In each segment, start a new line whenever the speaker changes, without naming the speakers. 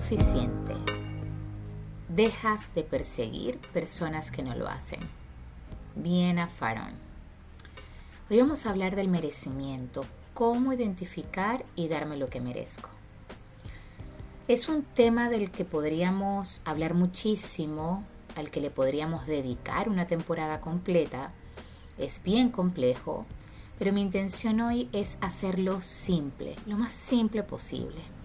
suficiente, dejas de perseguir personas que no lo hacen. Bien a. Hoy vamos a hablar del merecimiento, cómo identificar y darme lo que merezco. Es un tema del que podríamos hablar muchísimo, al que le podríamos dedicar una temporada completa. Es bien complejo, pero mi intención hoy es hacerlo simple, lo más simple posible.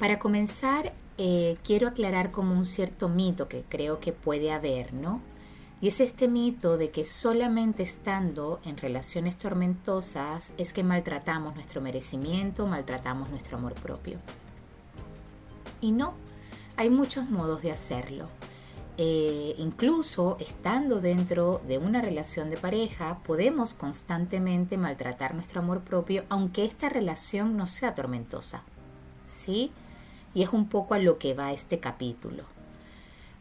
Para comenzar, eh, quiero aclarar como un cierto mito que creo que puede haber, ¿no? Y es este mito de que solamente estando en relaciones tormentosas es que maltratamos nuestro merecimiento, maltratamos nuestro amor propio. Y no, hay muchos modos de hacerlo. Eh, incluso estando dentro de una relación de pareja, podemos constantemente maltratar nuestro amor propio, aunque esta relación no sea tormentosa. ¿Sí? Y es un poco a lo que va este capítulo.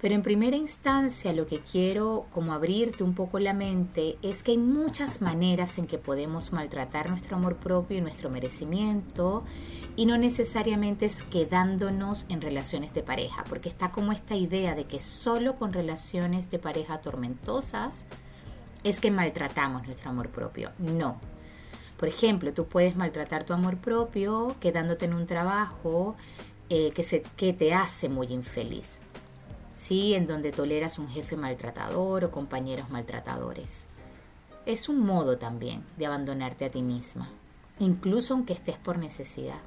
Pero en primera instancia lo que quiero como abrirte un poco la mente es que hay muchas maneras en que podemos maltratar nuestro amor propio y nuestro merecimiento y no necesariamente es quedándonos en relaciones de pareja, porque está como esta idea de que solo con relaciones de pareja tormentosas es que maltratamos nuestro amor propio. No. Por ejemplo, tú puedes maltratar tu amor propio quedándote en un trabajo eh, que, que te hace muy infeliz ¿sí? En donde toleras un jefe maltratador o compañeros maltratadores. Es un modo también de abandonarte a ti misma, incluso aunque estés por necesidad.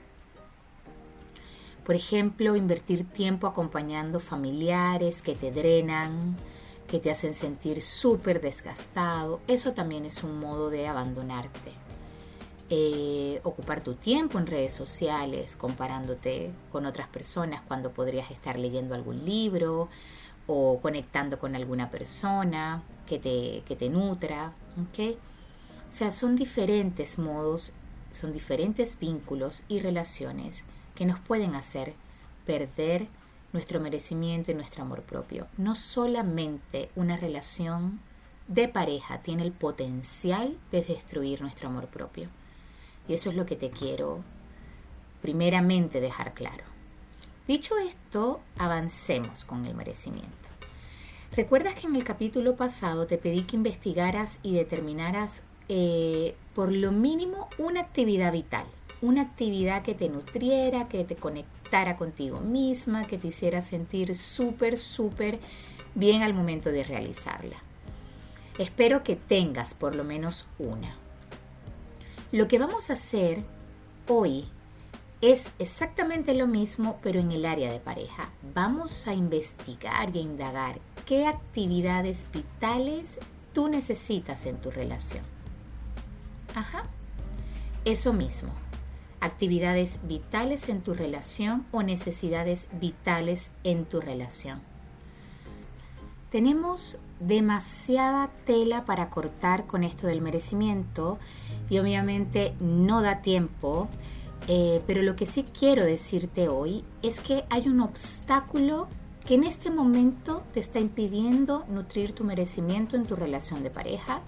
Por ejemplo, invertir tiempo acompañando familiares que te drenan, que te hacen sentir súper desgastado, eso también es un modo de abandonarte. Eh, ocupar tu tiempo en redes sociales, comparándote con otras personas cuando podrías estar leyendo algún libro o conectando con alguna persona que te, que te nutra. O sea, son diferentes modos, son diferentes vínculos y relaciones que nos pueden hacer perder nuestro merecimiento y nuestro amor propio. No solamente una relación de pareja tiene el potencial de destruir nuestro amor propio. Y eso es lo que te quiero primeramente dejar claro. Dicho esto, avancemos con el merecimiento. ¿Recuerdas que en el capítulo pasado te pedí que investigaras y determinaras eh, por lo mínimo una actividad vital? Una actividad que te nutriera, que te conectara contigo misma, que te hiciera sentir súper, súper bien al momento de realizarla. Espero que tengas por lo menos una. Lo que vamos a hacer hoy es exactamente lo mismo, pero en el área de pareja. Vamos a investigar y a indagar qué actividades vitales tú necesitas en tu relación. Ajá. Eso mismo. Actividades vitales en tu relación o necesidades vitales en tu relación. Tenemos demasiada tela para cortar con esto del merecimiento y obviamente no da tiempo, eh, pero lo que sí quiero decirte hoy es que hay un obstáculo que en este momento te está impidiendo nutrir tu merecimiento en tu relación de pareja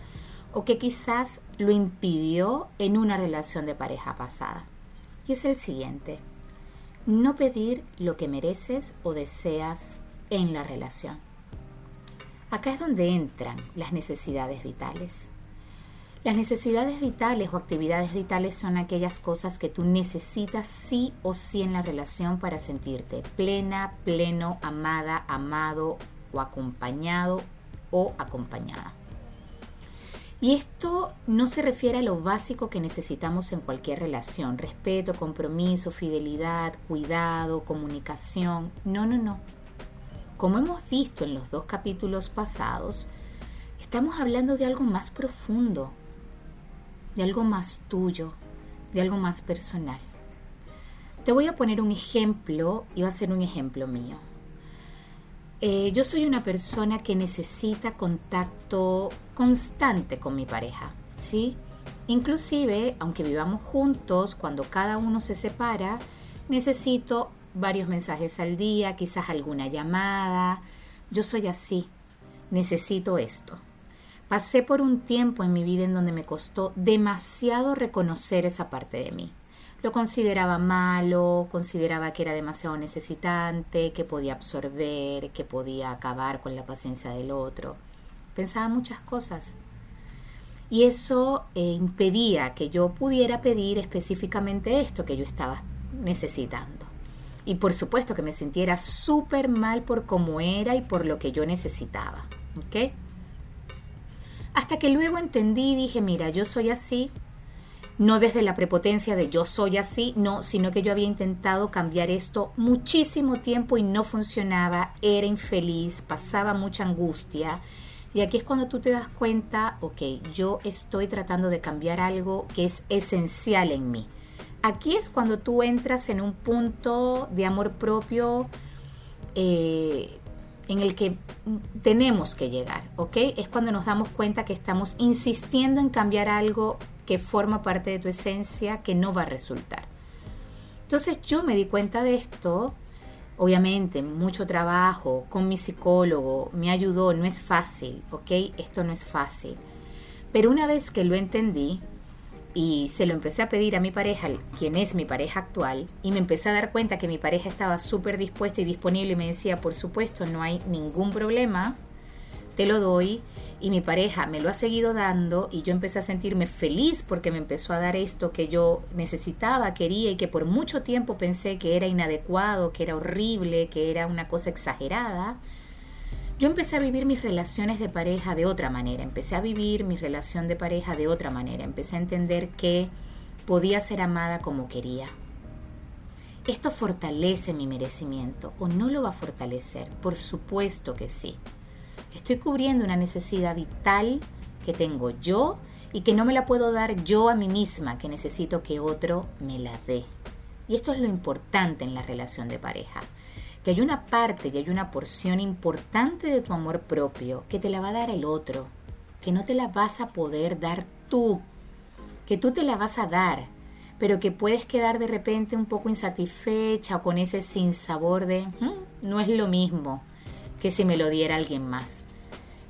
o que quizás lo impidió en una relación de pareja pasada. Y es el siguiente, no pedir lo que mereces o deseas en la relación. Acá es donde entran las necesidades vitales. Las necesidades vitales o actividades vitales son aquellas cosas que tú necesitas sí o sí en la relación para sentirte plena, pleno, amada, amado o acompañado o acompañada. Y esto no se refiere a lo básico que necesitamos en cualquier relación, respeto, compromiso, fidelidad, cuidado, comunicación. No, no, no. Como hemos visto en los dos capítulos pasados, estamos hablando de algo más profundo, de algo más tuyo, de algo más personal. Te voy a poner un ejemplo y va a ser un ejemplo mío. Eh, yo soy una persona que necesita contacto constante con mi pareja, ¿sí? Inclusive, aunque vivamos juntos, cuando cada uno se separa, necesito varios mensajes al día, quizás alguna llamada. Yo soy así, necesito esto. Pasé por un tiempo en mi vida en donde me costó demasiado reconocer esa parte de mí. Lo consideraba malo, consideraba que era demasiado necesitante, que podía absorber, que podía acabar con la paciencia del otro. Pensaba muchas cosas. Y eso eh, impedía que yo pudiera pedir específicamente esto que yo estaba necesitando. Y por supuesto que me sintiera súper mal por cómo era y por lo que yo necesitaba. ¿Ok? Hasta que luego entendí y dije, mira, yo soy así, no desde la prepotencia de yo soy así, no, sino que yo había intentado cambiar esto muchísimo tiempo y no funcionaba, era infeliz, pasaba mucha angustia. Y aquí es cuando tú te das cuenta, ok, yo estoy tratando de cambiar algo que es esencial en mí. Aquí es cuando tú entras en un punto de amor propio eh, en el que tenemos que llegar, ¿ok? Es cuando nos damos cuenta que estamos insistiendo en cambiar algo que forma parte de tu esencia que no va a resultar. Entonces yo me di cuenta de esto, obviamente mucho trabajo con mi psicólogo, me ayudó, no es fácil, ¿ok? Esto no es fácil. Pero una vez que lo entendí, y se lo empecé a pedir a mi pareja, quien es mi pareja actual, y me empecé a dar cuenta que mi pareja estaba súper dispuesta y disponible y me decía, por supuesto, no hay ningún problema, te lo doy, y mi pareja me lo ha seguido dando y yo empecé a sentirme feliz porque me empezó a dar esto que yo necesitaba, quería y que por mucho tiempo pensé que era inadecuado, que era horrible, que era una cosa exagerada yo empecé a vivir mis relaciones de pareja de otra manera, empecé a vivir mi relación de pareja de otra manera, empecé a entender que podía ser amada como quería. ¿Esto fortalece mi merecimiento o no lo va a fortalecer? Por supuesto que sí. Estoy cubriendo una necesidad vital que tengo yo y que no me la puedo dar yo a mí misma, que necesito que otro me la dé. Y esto es lo importante en la relación de pareja que hay una parte y hay una porción importante de tu amor propio que te la va a dar el otro, que no te la vas a poder dar tú, que tú te la vas a dar, pero que puedes quedar de repente un poco insatisfecha o con ese sinsabor de mm, no es lo mismo que si me lo diera alguien más.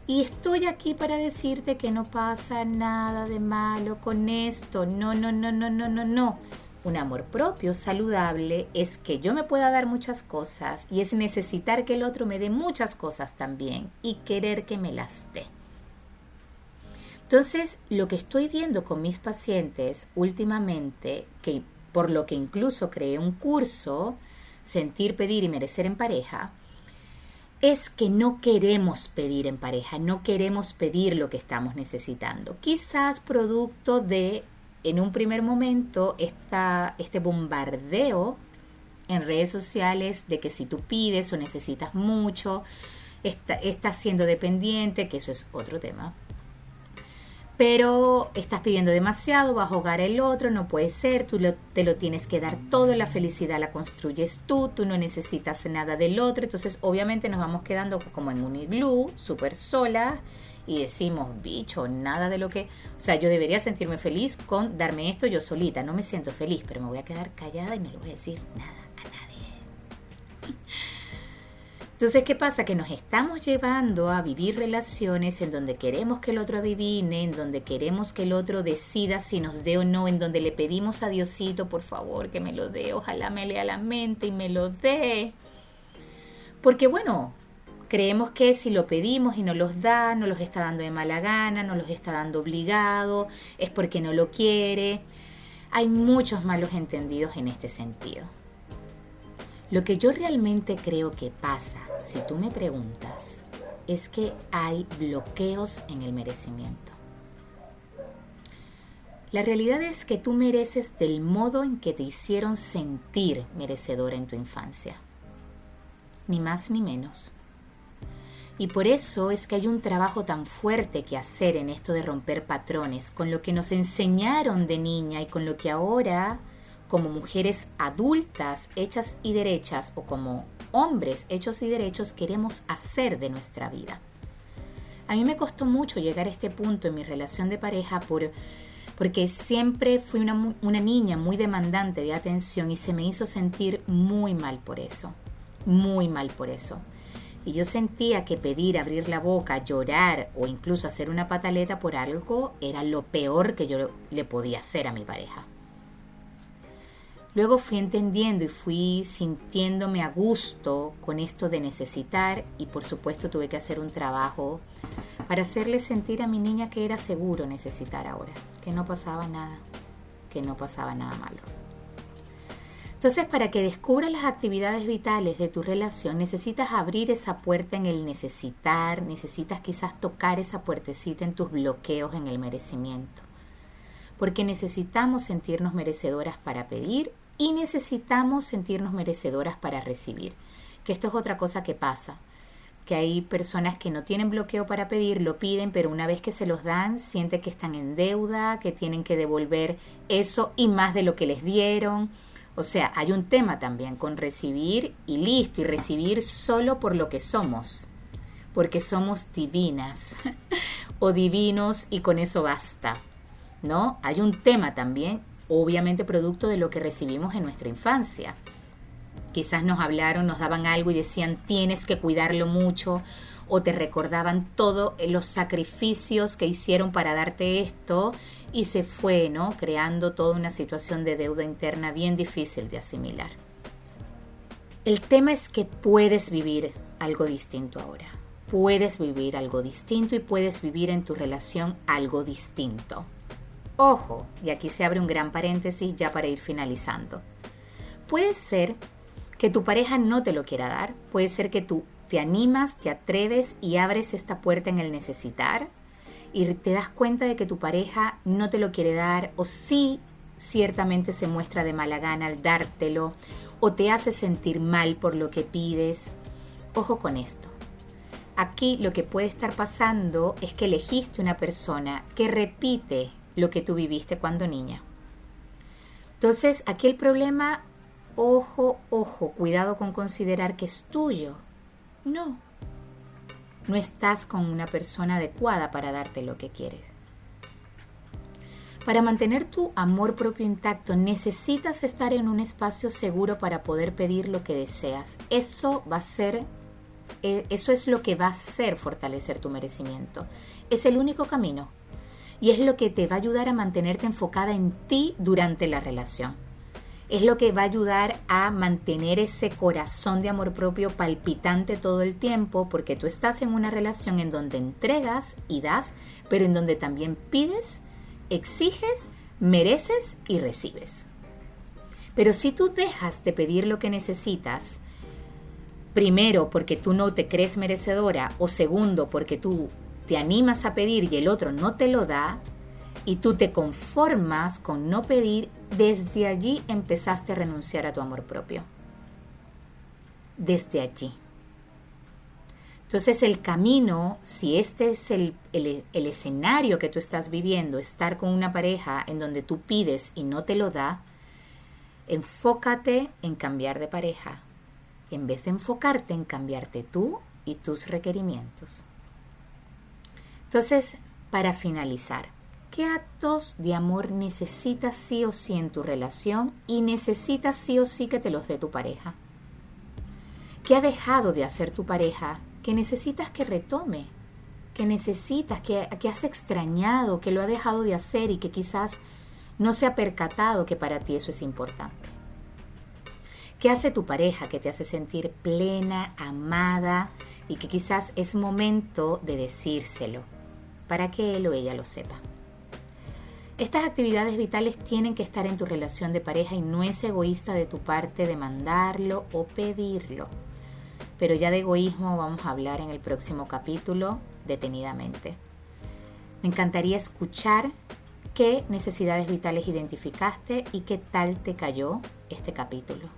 Y estoy aquí para decirte que no pasa nada de malo con esto. No, no, no, no, no, no, no. Un amor propio saludable es que yo me pueda dar muchas cosas y es necesitar que el otro me dé muchas cosas también y querer que me las dé. Entonces, lo que estoy viendo con mis pacientes últimamente, que por lo que incluso creé un curso, Sentir, Pedir y Merecer en pareja, es que no queremos pedir en pareja, no queremos pedir lo que estamos necesitando. Quizás producto de en un primer momento esta, este bombardeo en redes sociales de que si tú pides o necesitas mucho, estás siendo dependiente, que eso es otro tema. Pero estás pidiendo demasiado, vas a ahogar el otro, no puede ser, tú te lo tienes que dar todo, la felicidad la construyes tú, tú no necesitas nada del otro, entonces obviamente nos vamos quedando como en un iglú, súper sola y decimos, bicho, nada de lo que... O sea, yo debería sentirme feliz con darme esto yo solita. No me siento feliz, pero me voy a quedar callada y no le voy a decir nada a nadie. Entonces, ¿qué pasa? Que nos estamos llevando a vivir relaciones en donde queremos que el otro adivine, en donde queremos que el otro decida si nos dé o no, en donde le pedimos a Diosito, por favor, que me lo dé, ojalá me lea la mente y me lo dé. Porque bueno, Creemos que si lo pedimos y no los da, no los está dando de mala gana, no los está dando obligado, es porque no lo quiere. Hay muchos malos entendidos en este sentido. Lo que yo realmente creo que pasa, si tú me preguntas, es que hay bloqueos en el merecimiento. La realidad es que tú mereces del modo en que te hicieron sentir merecedora en tu infancia. Ni más ni menos. Y por eso es que hay un trabajo tan fuerte que hacer en esto de romper patrones, con lo que nos enseñaron de niña y con lo que ahora, como mujeres adultas, hechas y derechas, o como hombres hechos y derechos, queremos hacer de nuestra vida. A mí me costó mucho llegar a este punto en mi relación de pareja por, porque siempre fui una, una niña muy demandante de atención y se me hizo sentir muy mal por eso, muy mal por eso y yo sentía que pedir, abrir la boca, llorar o incluso hacer una pataleta por algo era lo peor que yo le podía hacer a mi pareja. Luego fui entendiendo y fui sintiéndome a gusto con esto de necesitar y por supuesto tuve que hacer un trabajo para hacerle sentir a mi niña que era seguro necesitar ahora, que no pasaba nada, que no pasaba nada malo. Entonces, para que descubras las actividades vitales de tu relación, necesitas abrir esa puerta en el necesitar, necesitas quizás tocar esa puertecita en tus bloqueos en el merecimiento. Porque necesitamos sentirnos merecedoras para pedir y necesitamos sentirnos merecedoras para recibir. Que esto es otra cosa que pasa, que hay personas que no tienen bloqueo para pedir, lo piden, pero una vez que se los dan, sienten que están en deuda, que tienen que devolver eso y más de lo que les dieron. O sea, hay un tema también con recibir y listo, y recibir solo por lo que somos, porque somos divinas o divinos y con eso basta. ¿No? Hay un tema también obviamente producto de lo que recibimos en nuestra infancia. Quizás nos hablaron, nos daban algo y decían tienes que cuidarlo mucho o te recordaban todos los sacrificios que hicieron para darte esto y se fue, ¿no? Creando toda una situación de deuda interna bien difícil de asimilar. El tema es que puedes vivir algo distinto ahora. Puedes vivir algo distinto y puedes vivir en tu relación algo distinto. Ojo, y aquí se abre un gran paréntesis ya para ir finalizando. Puede ser que tu pareja no te lo quiera dar, puede ser que tú te animas, te atreves y abres esta puerta en el necesitar y te das cuenta de que tu pareja no te lo quiere dar o sí ciertamente se muestra de mala gana al dártelo o te hace sentir mal por lo que pides. Ojo con esto. Aquí lo que puede estar pasando es que elegiste una persona que repite lo que tú viviste cuando niña. Entonces, aquí el problema, ojo, ojo, cuidado con considerar que es tuyo. No, no estás con una persona adecuada para darte lo que quieres. Para mantener tu amor propio intacto necesitas estar en un espacio seguro para poder pedir lo que deseas. Eso va a ser, eh, eso es lo que va a hacer fortalecer tu merecimiento. Es el único camino y es lo que te va a ayudar a mantenerte enfocada en ti durante la relación. Es lo que va a ayudar a mantener ese corazón de amor propio palpitante todo el tiempo porque tú estás en una relación en donde entregas y das, pero en donde también pides, exiges, mereces y recibes. Pero si tú dejas de pedir lo que necesitas, primero porque tú no te crees merecedora o segundo porque tú te animas a pedir y el otro no te lo da, y tú te conformas con no pedir, desde allí empezaste a renunciar a tu amor propio. Desde allí. Entonces el camino, si este es el, el, escenario que tú estás viviendo, estar con una pareja en donde tú pides y no te lo da, enfócate en cambiar de pareja, en vez de enfocarte en cambiarte tú y tus requerimientos. Entonces, para finalizar, ¿qué actos de amor necesitas sí o sí en tu relación y necesitas sí o sí que te los dé tu pareja? ¿Qué ha dejado de hacer tu pareja que necesitas que retome? Que necesitas, que, que has extrañado, que lo ha dejado de hacer y que quizás no se ha percatado que para ti eso es importante. ¿Qué hace tu pareja que te hace sentir plena, amada y que quizás es momento de decírselo? para que él o ella lo sepa. Estas actividades vitales tienen que estar en tu relación de pareja y no es egoísta de tu parte demandarlo o pedirlo. Pero ya de egoísmo vamos a hablar en el próximo capítulo detenidamente. Me encantaría escuchar qué necesidades vitales identificaste y qué tal te cayó este capítulo.